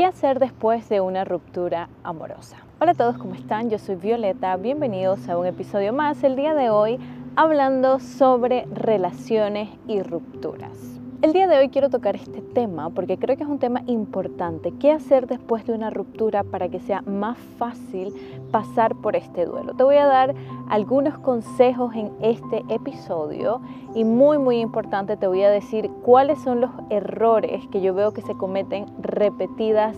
¿Qué hacer después de una ruptura amorosa? Hola a todos, ¿cómo están? Yo soy Violeta, bienvenidos a un episodio más. El día de hoy hablando sobre relaciones y rupturas. El día de hoy quiero tocar este tema porque creo que es un tema importante. ¿Qué hacer después de una ruptura para que sea más fácil pasar por este duelo? Te voy a dar algunos consejos en este episodio y muy muy importante te voy a decir cuáles son los errores que yo veo que se cometen repetidas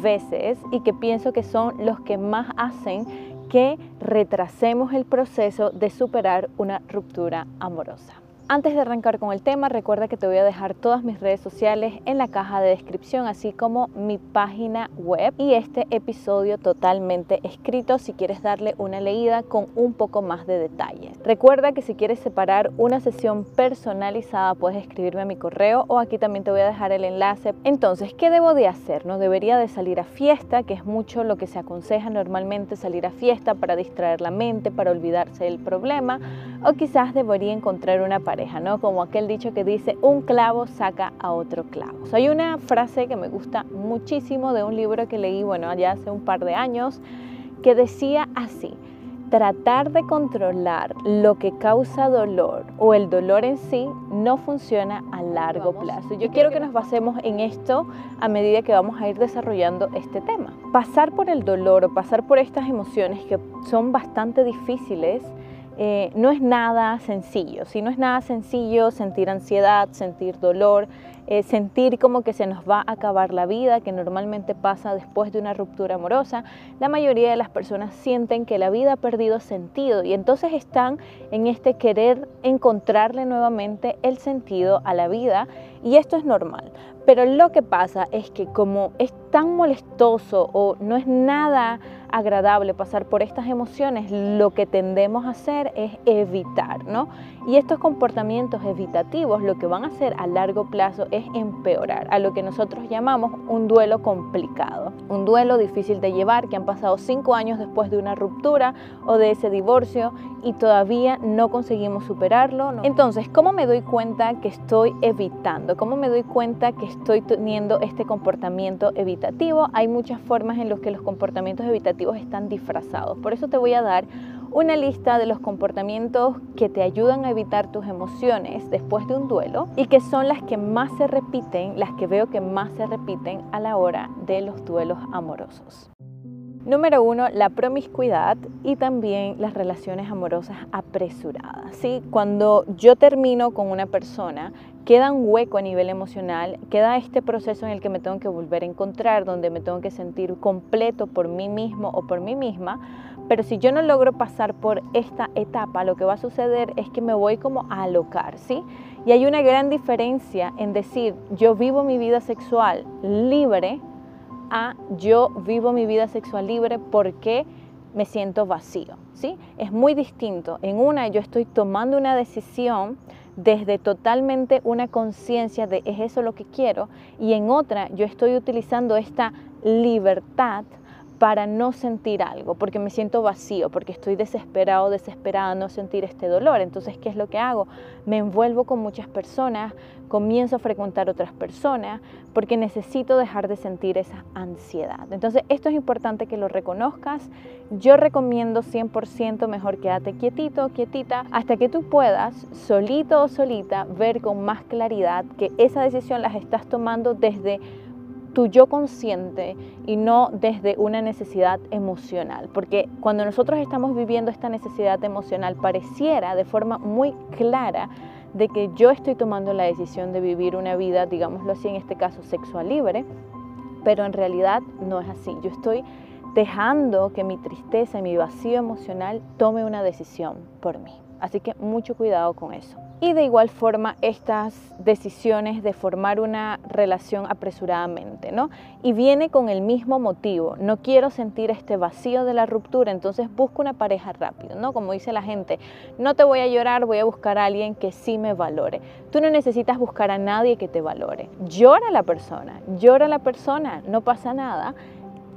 veces y que pienso que son los que más hacen que retrasemos el proceso de superar una ruptura amorosa. Antes de arrancar con el tema, recuerda que te voy a dejar todas mis redes sociales en la caja de descripción, así como mi página web y este episodio totalmente escrito si quieres darle una leída con un poco más de detalles. Recuerda que si quieres separar una sesión personalizada, puedes escribirme a mi correo o aquí también te voy a dejar el enlace. Entonces, ¿qué debo de hacer? No debería de salir a fiesta, que es mucho lo que se aconseja normalmente salir a fiesta para distraer la mente, para olvidarse del problema, o quizás debería encontrar una pareja ¿no? Como aquel dicho que dice, un clavo saca a otro clavo. hay una frase que me gusta muchísimo de un libro que leí, bueno, ya hace un par de años, que decía así, tratar de controlar lo que causa dolor o el dolor en sí no funciona a largo plazo. Yo quiero que nos basemos en esto a medida que vamos a ir desarrollando este tema. Pasar por el dolor o pasar por estas emociones que son bastante difíciles eh, no es nada sencillo. Si no es nada sencillo sentir ansiedad, sentir dolor, eh, sentir como que se nos va a acabar la vida, que normalmente pasa después de una ruptura amorosa, la mayoría de las personas sienten que la vida ha perdido sentido y entonces están en este querer encontrarle nuevamente el sentido a la vida y esto es normal. Pero lo que pasa es que como es tan molestoso o no es nada agradable pasar por estas emociones, lo que tendemos a hacer es evitar, ¿no? Y estos comportamientos evitativos lo que van a hacer a largo plazo es empeorar a lo que nosotros llamamos un duelo complicado, un duelo difícil de llevar que han pasado cinco años después de una ruptura o de ese divorcio y todavía no conseguimos superarlo. Entonces, ¿cómo me doy cuenta que estoy evitando? ¿Cómo me doy cuenta que estoy teniendo este comportamiento evitativo? Hay muchas formas en las que los comportamientos evitativos están disfrazados. Por eso te voy a dar una lista de los comportamientos que te ayudan a evitar tus emociones después de un duelo y que son las que más se repiten, las que veo que más se repiten a la hora de los duelos amorosos. Número uno, la promiscuidad y también las relaciones amorosas apresuradas. ¿sí? Cuando yo termino con una persona, queda un hueco a nivel emocional, queda este proceso en el que me tengo que volver a encontrar, donde me tengo que sentir completo por mí mismo o por mí misma. Pero si yo no logro pasar por esta etapa, lo que va a suceder es que me voy como a alocar, ¿sí? Y hay una gran diferencia en decir, yo vivo mi vida sexual libre a yo vivo mi vida sexual libre porque me siento vacío, ¿sí? Es muy distinto. En una yo estoy tomando una decisión desde totalmente una conciencia de es eso lo que quiero y en otra yo estoy utilizando esta libertad para no sentir algo, porque me siento vacío, porque estoy desesperado, desesperada, no sentir este dolor. Entonces, ¿qué es lo que hago? Me envuelvo con muchas personas, comienzo a frecuentar otras personas, porque necesito dejar de sentir esa ansiedad. Entonces, esto es importante que lo reconozcas. Yo recomiendo 100% mejor quédate quietito, quietita, hasta que tú puedas, solito o solita, ver con más claridad que esa decisión las estás tomando desde tu yo consciente y no desde una necesidad emocional. Porque cuando nosotros estamos viviendo esta necesidad emocional, pareciera de forma muy clara de que yo estoy tomando la decisión de vivir una vida, digámoslo así, en este caso sexual libre, pero en realidad no es así. Yo estoy dejando que mi tristeza y mi vacío emocional tome una decisión por mí. Así que mucho cuidado con eso. Y de igual forma estas decisiones de formar una relación apresuradamente, ¿no? Y viene con el mismo motivo, no quiero sentir este vacío de la ruptura, entonces busco una pareja rápido, ¿no? Como dice la gente, no te voy a llorar, voy a buscar a alguien que sí me valore. Tú no necesitas buscar a nadie que te valore. Llora la persona, llora la persona, no pasa nada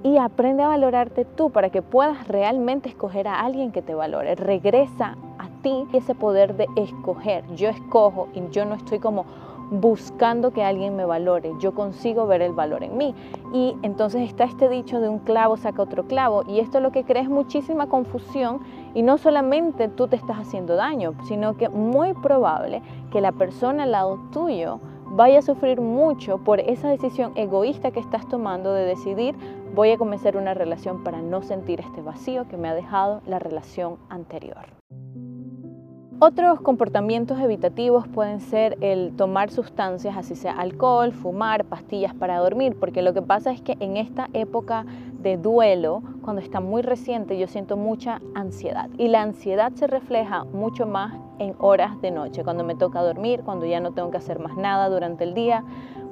y aprende a valorarte tú para que puedas realmente escoger a alguien que te valore. Regresa ti ese poder de escoger. Yo escojo y yo no estoy como buscando que alguien me valore, yo consigo ver el valor en mí. Y entonces está este dicho de un clavo saca otro clavo y esto lo que crea es muchísima confusión y no solamente tú te estás haciendo daño, sino que muy probable que la persona al lado tuyo vaya a sufrir mucho por esa decisión egoísta que estás tomando de decidir voy a comenzar una relación para no sentir este vacío que me ha dejado la relación anterior. Otros comportamientos evitativos pueden ser el tomar sustancias, así sea alcohol, fumar, pastillas para dormir, porque lo que pasa es que en esta época de duelo, cuando está muy reciente, yo siento mucha ansiedad y la ansiedad se refleja mucho más en horas de noche, cuando me toca dormir, cuando ya no tengo que hacer más nada durante el día.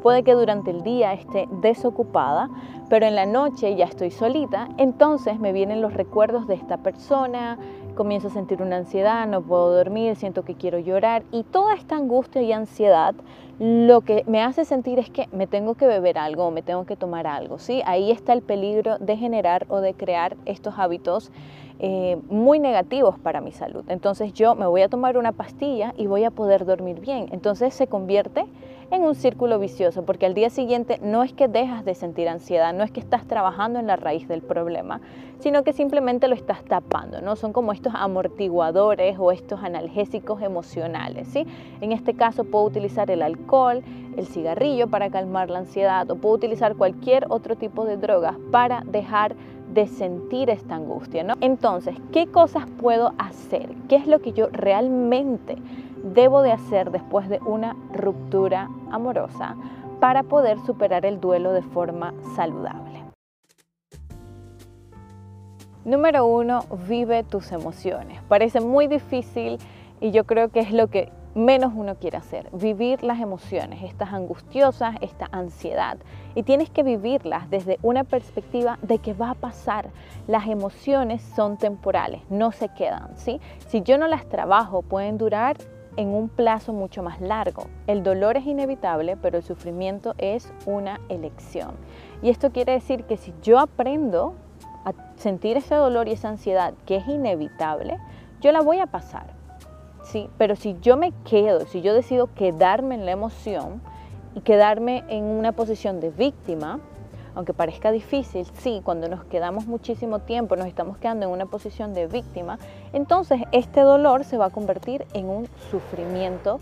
Puede que durante el día esté desocupada, pero en la noche ya estoy solita, entonces me vienen los recuerdos de esta persona, comienzo a sentir una ansiedad, no puedo dormir, siento que quiero llorar y toda esta angustia y ansiedad lo que me hace sentir es que me tengo que beber algo me tengo que tomar algo, ¿sí? Ahí está el peligro de generar o de crear estos hábitos eh, muy negativos para mi salud. Entonces yo me voy a tomar una pastilla y voy a poder dormir bien. Entonces se convierte en un círculo vicioso, porque al día siguiente no es que dejas de sentir ansiedad, no es que estás trabajando en la raíz del problema, sino que simplemente lo estás tapando, ¿no? Son como estos amortiguadores o estos analgésicos emocionales, ¿sí? En este caso puedo utilizar el alcohol, el cigarrillo para calmar la ansiedad o puedo utilizar cualquier otro tipo de drogas para dejar de sentir esta angustia, ¿no? Entonces, ¿qué cosas puedo hacer? ¿Qué es lo que yo realmente debo de hacer después de una ruptura amorosa para poder superar el duelo de forma saludable. Número uno, vive tus emociones. Parece muy difícil y yo creo que es lo que menos uno quiere hacer, vivir las emociones, estas angustiosas, esta ansiedad. Y tienes que vivirlas desde una perspectiva de que va a pasar. Las emociones son temporales, no se quedan, ¿sí? Si yo no las trabajo, pueden durar en un plazo mucho más largo. El dolor es inevitable, pero el sufrimiento es una elección. Y esto quiere decir que si yo aprendo a sentir ese dolor y esa ansiedad que es inevitable, yo la voy a pasar. Sí, pero si yo me quedo, si yo decido quedarme en la emoción y quedarme en una posición de víctima, aunque parezca difícil, sí, cuando nos quedamos muchísimo tiempo, nos estamos quedando en una posición de víctima, entonces este dolor se va a convertir en un sufrimiento,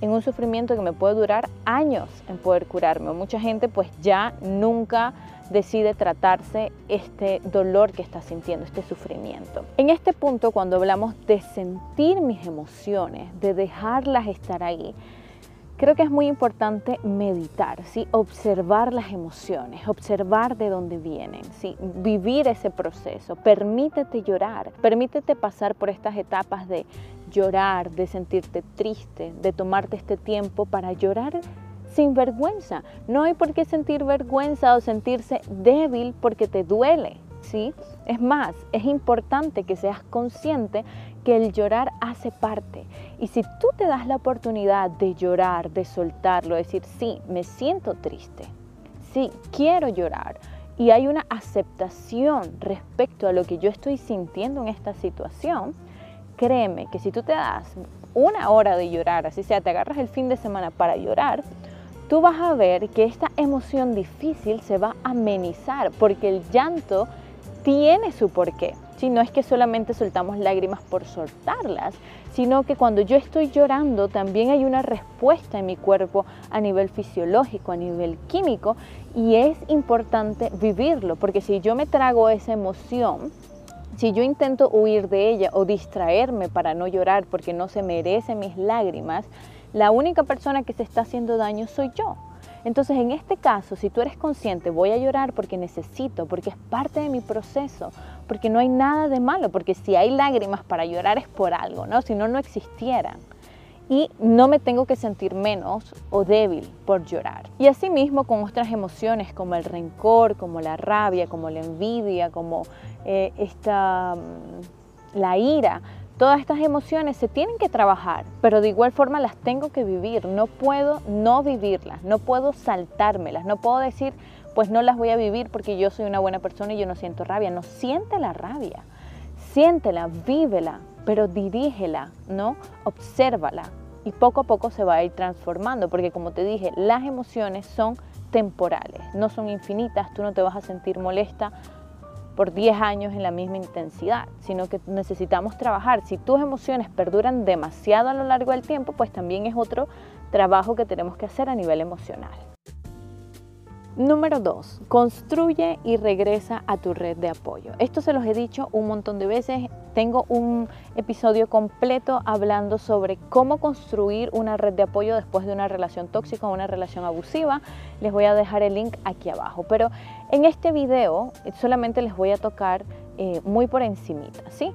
en un sufrimiento que me puede durar años en poder curarme. mucha gente pues ya nunca decide tratarse este dolor que está sintiendo, este sufrimiento. En este punto, cuando hablamos de sentir mis emociones, de dejarlas estar ahí, Creo que es muy importante meditar, ¿sí? observar las emociones, observar de dónde vienen, ¿sí? vivir ese proceso. Permítete llorar, permítete pasar por estas etapas de llorar, de sentirte triste, de tomarte este tiempo para llorar sin vergüenza. No hay por qué sentir vergüenza o sentirse débil porque te duele. ¿Sí? Es más, es importante que seas consciente que el llorar hace parte. Y si tú te das la oportunidad de llorar, de soltarlo, decir, sí, me siento triste, sí, quiero llorar, y hay una aceptación respecto a lo que yo estoy sintiendo en esta situación, créeme que si tú te das una hora de llorar, así sea, te agarras el fin de semana para llorar, tú vas a ver que esta emoción difícil se va a amenizar, porque el llanto tiene su porqué. Si no es que solamente soltamos lágrimas por soltarlas, sino que cuando yo estoy llorando también hay una respuesta en mi cuerpo a nivel fisiológico, a nivel químico, y es importante vivirlo, porque si yo me trago esa emoción, si yo intento huir de ella o distraerme para no llorar porque no se merecen mis lágrimas, la única persona que se está haciendo daño soy yo. Entonces, en este caso, si tú eres consciente, voy a llorar porque necesito, porque es parte de mi proceso, porque no hay nada de malo, porque si hay lágrimas para llorar es por algo, ¿no? Si no, no existieran. Y no me tengo que sentir menos o débil por llorar. Y asimismo con otras emociones como el rencor, como la rabia, como la envidia, como eh, esta, mm, la ira, Todas estas emociones se tienen que trabajar, pero de igual forma las tengo que vivir. No puedo no vivirlas, no puedo saltármelas, no puedo decir, pues no las voy a vivir porque yo soy una buena persona y yo no siento rabia. No, siente la rabia, siéntela, vívela, pero dirígela, ¿no? Obsérvala, y poco a poco se va a ir transformando, porque como te dije, las emociones son temporales, no son infinitas, tú no te vas a sentir molesta por 10 años en la misma intensidad, sino que necesitamos trabajar. Si tus emociones perduran demasiado a lo largo del tiempo, pues también es otro trabajo que tenemos que hacer a nivel emocional. Número 2. Construye y regresa a tu red de apoyo. Esto se los he dicho un montón de veces. Tengo un episodio completo hablando sobre cómo construir una red de apoyo después de una relación tóxica o una relación abusiva. Les voy a dejar el link aquí abajo. Pero en este video solamente les voy a tocar eh, muy por encimita, ¿sí?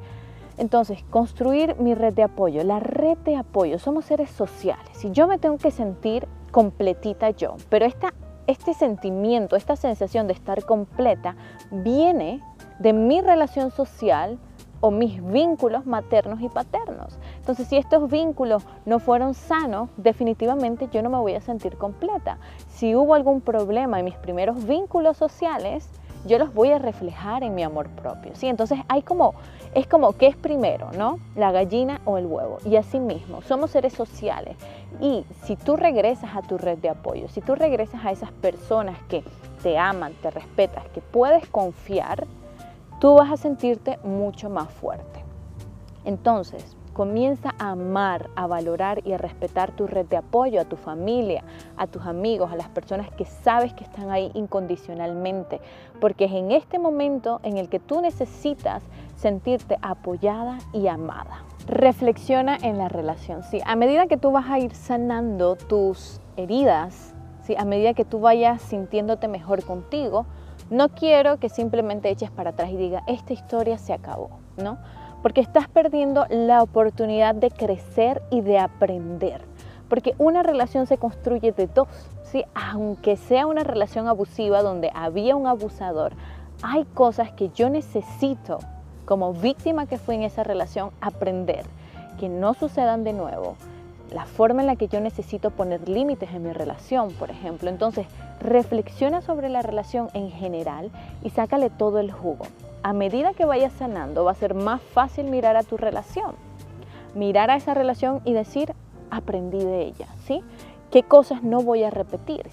Entonces, construir mi red de apoyo. La red de apoyo, somos seres sociales y yo me tengo que sentir completita yo, pero esta este sentimiento, esta sensación de estar completa viene de mi relación social o mis vínculos maternos y paternos. Entonces, si estos vínculos no fueron sanos, definitivamente yo no me voy a sentir completa. Si hubo algún problema en mis primeros vínculos sociales, yo los voy a reflejar en mi amor propio. ¿sí? Entonces hay como, es como, ¿qué es primero? ¿no? La gallina o el huevo. Y así mismo, somos seres sociales. Y si tú regresas a tu red de apoyo, si tú regresas a esas personas que te aman, te respetas, que puedes confiar, tú vas a sentirte mucho más fuerte. Entonces, Comienza a amar, a valorar y a respetar tu red de apoyo, a tu familia, a tus amigos, a las personas que sabes que están ahí incondicionalmente, porque es en este momento en el que tú necesitas sentirte apoyada y amada. Reflexiona en la relación. Sí, a medida que tú vas a ir sanando tus heridas, ¿sí? a medida que tú vayas sintiéndote mejor contigo, no quiero que simplemente eches para atrás y diga, esta historia se acabó, ¿no? Porque estás perdiendo la oportunidad de crecer y de aprender. Porque una relación se construye de dos, ¿sí? aunque sea una relación abusiva donde había un abusador, hay cosas que yo necesito como víctima que fui en esa relación aprender, que no sucedan de nuevo. La forma en la que yo necesito poner límites en mi relación, por ejemplo. Entonces, reflexiona sobre la relación en general y sácale todo el jugo a medida que vayas sanando, va a ser más fácil mirar a tu relación, mirar a esa relación y decir, aprendí de ella, ¿sí? ¿Qué cosas no voy a repetir?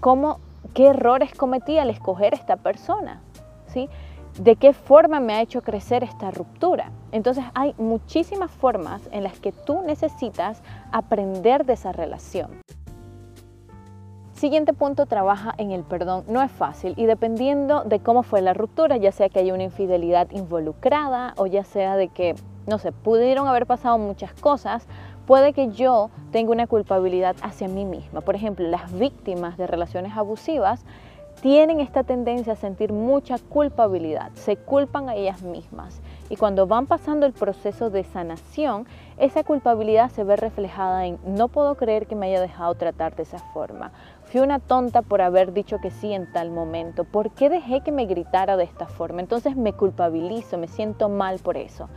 ¿Cómo, ¿Qué errores cometí al escoger esta persona? ¿Sí? ¿De qué forma me ha hecho crecer esta ruptura? Entonces hay muchísimas formas en las que tú necesitas aprender de esa relación. Siguiente punto, trabaja en el perdón. No es fácil y dependiendo de cómo fue la ruptura, ya sea que haya una infidelidad involucrada o ya sea de que, no sé, pudieron haber pasado muchas cosas, puede que yo tenga una culpabilidad hacia mí misma. Por ejemplo, las víctimas de relaciones abusivas tienen esta tendencia a sentir mucha culpabilidad, se culpan a ellas mismas y cuando van pasando el proceso de sanación, esa culpabilidad se ve reflejada en no puedo creer que me haya dejado tratar de esa forma. Fui una tonta por haber dicho que sí en tal momento. ¿Por qué dejé que me gritara de esta forma? Entonces me culpabilizo, me siento mal por eso.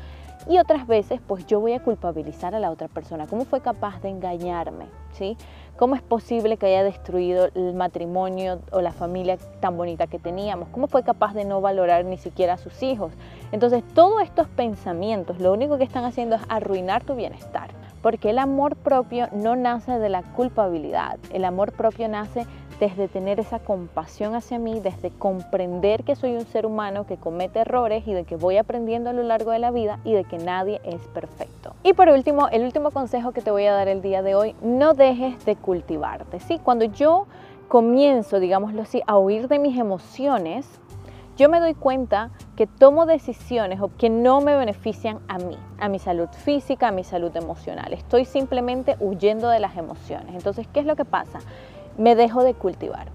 Y otras veces, pues yo voy a culpabilizar a la otra persona. ¿Cómo fue capaz de engañarme? ¿Sí? ¿Cómo es posible que haya destruido el matrimonio o la familia tan bonita que teníamos? ¿Cómo fue capaz de no valorar ni siquiera a sus hijos? Entonces, todos estos pensamientos lo único que están haciendo es arruinar tu bienestar. Porque el amor propio no nace de la culpabilidad. El amor propio nace desde tener esa compasión hacia mí, desde comprender que soy un ser humano que comete errores y de que voy aprendiendo a lo largo de la vida y de que nadie es perfecto. Y por último, el último consejo que te voy a dar el día de hoy, no dejes de cultivarte. ¿sí? Cuando yo comienzo, digámoslo así, a huir de mis emociones, yo me doy cuenta que tomo decisiones que no me benefician a mí, a mi salud física, a mi salud emocional. Estoy simplemente huyendo de las emociones. Entonces, ¿qué es lo que pasa? Me dejo de cultivar.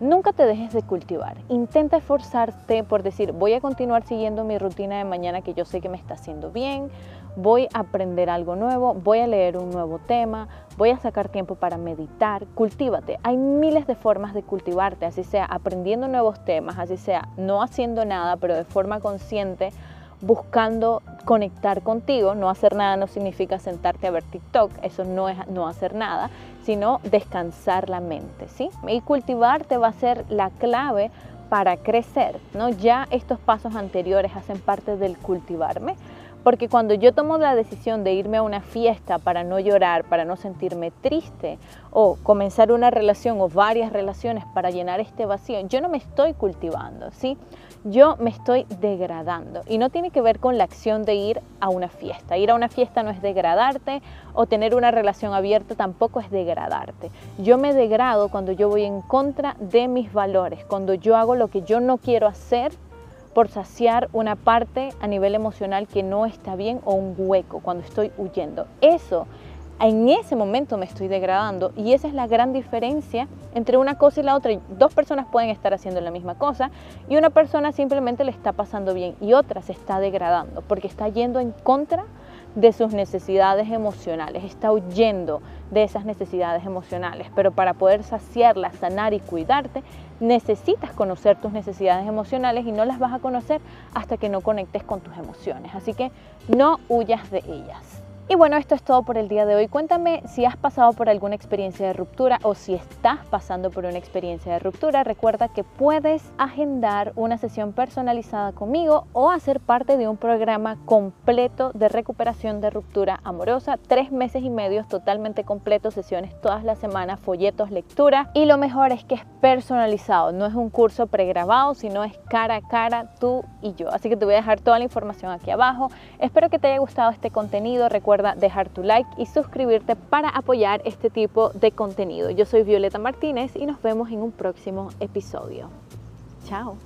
Nunca te dejes de cultivar. Intenta esforzarte por decir, voy a continuar siguiendo mi rutina de mañana que yo sé que me está haciendo bien, voy a aprender algo nuevo, voy a leer un nuevo tema, voy a sacar tiempo para meditar. Cultívate. Hay miles de formas de cultivarte, así sea aprendiendo nuevos temas, así sea no haciendo nada, pero de forma consciente buscando conectar contigo. No hacer nada no significa sentarte a ver TikTok, eso no es no hacer nada, sino descansar la mente, ¿sí? Y cultivarte va a ser la clave para crecer, ¿no? Ya estos pasos anteriores hacen parte del cultivarme, Porque cuando yo tomo la decisión de irme a una fiesta para no llorar, para no sentirme triste, o comenzar una relación o varias relaciones para llenar este vacío, yo no me estoy cultivando, ¿sí? Yo me estoy degradando. Y no tiene que ver con la acción de ir a una fiesta. Ir a una fiesta no es degradarte o tener una relación abierta tampoco es degradarte. Yo me degrado cuando yo voy en contra de mis valores, cuando yo hago lo que yo no quiero hacer por saciar una parte a nivel emocional que no está bien o un hueco cuando estoy huyendo. Eso, en ese momento me estoy degradando y esa es la gran diferencia entre una cosa y la otra. Dos personas pueden estar haciendo la misma cosa y una persona simplemente le está pasando bien y otra se está degradando porque está yendo en contra de sus necesidades emocionales, está huyendo de esas necesidades emocionales, pero para poder saciarlas, sanar y cuidarte, necesitas conocer tus necesidades emocionales y no las vas a conocer hasta que no conectes con tus emociones. Así que no huyas de ellas. Y bueno, esto es todo por el día de hoy. Cuéntame si has pasado por alguna experiencia de ruptura o si estás pasando por una experiencia de ruptura. Recuerda que puedes agendar una sesión personalizada conmigo o hacer parte de un programa completo de recuperación de ruptura amorosa. Tres meses y medio totalmente completo, sesiones todas las semanas, folletos, lectura. Y lo mejor es que es personalizado. No es un curso pregrabado, sino es cara a cara tú y yo. Así que te voy a dejar toda la información aquí abajo. Espero que te haya gustado este contenido. Dejar tu like y suscribirte para apoyar este tipo de contenido. Yo soy Violeta Martínez y nos vemos en un próximo episodio. Chao.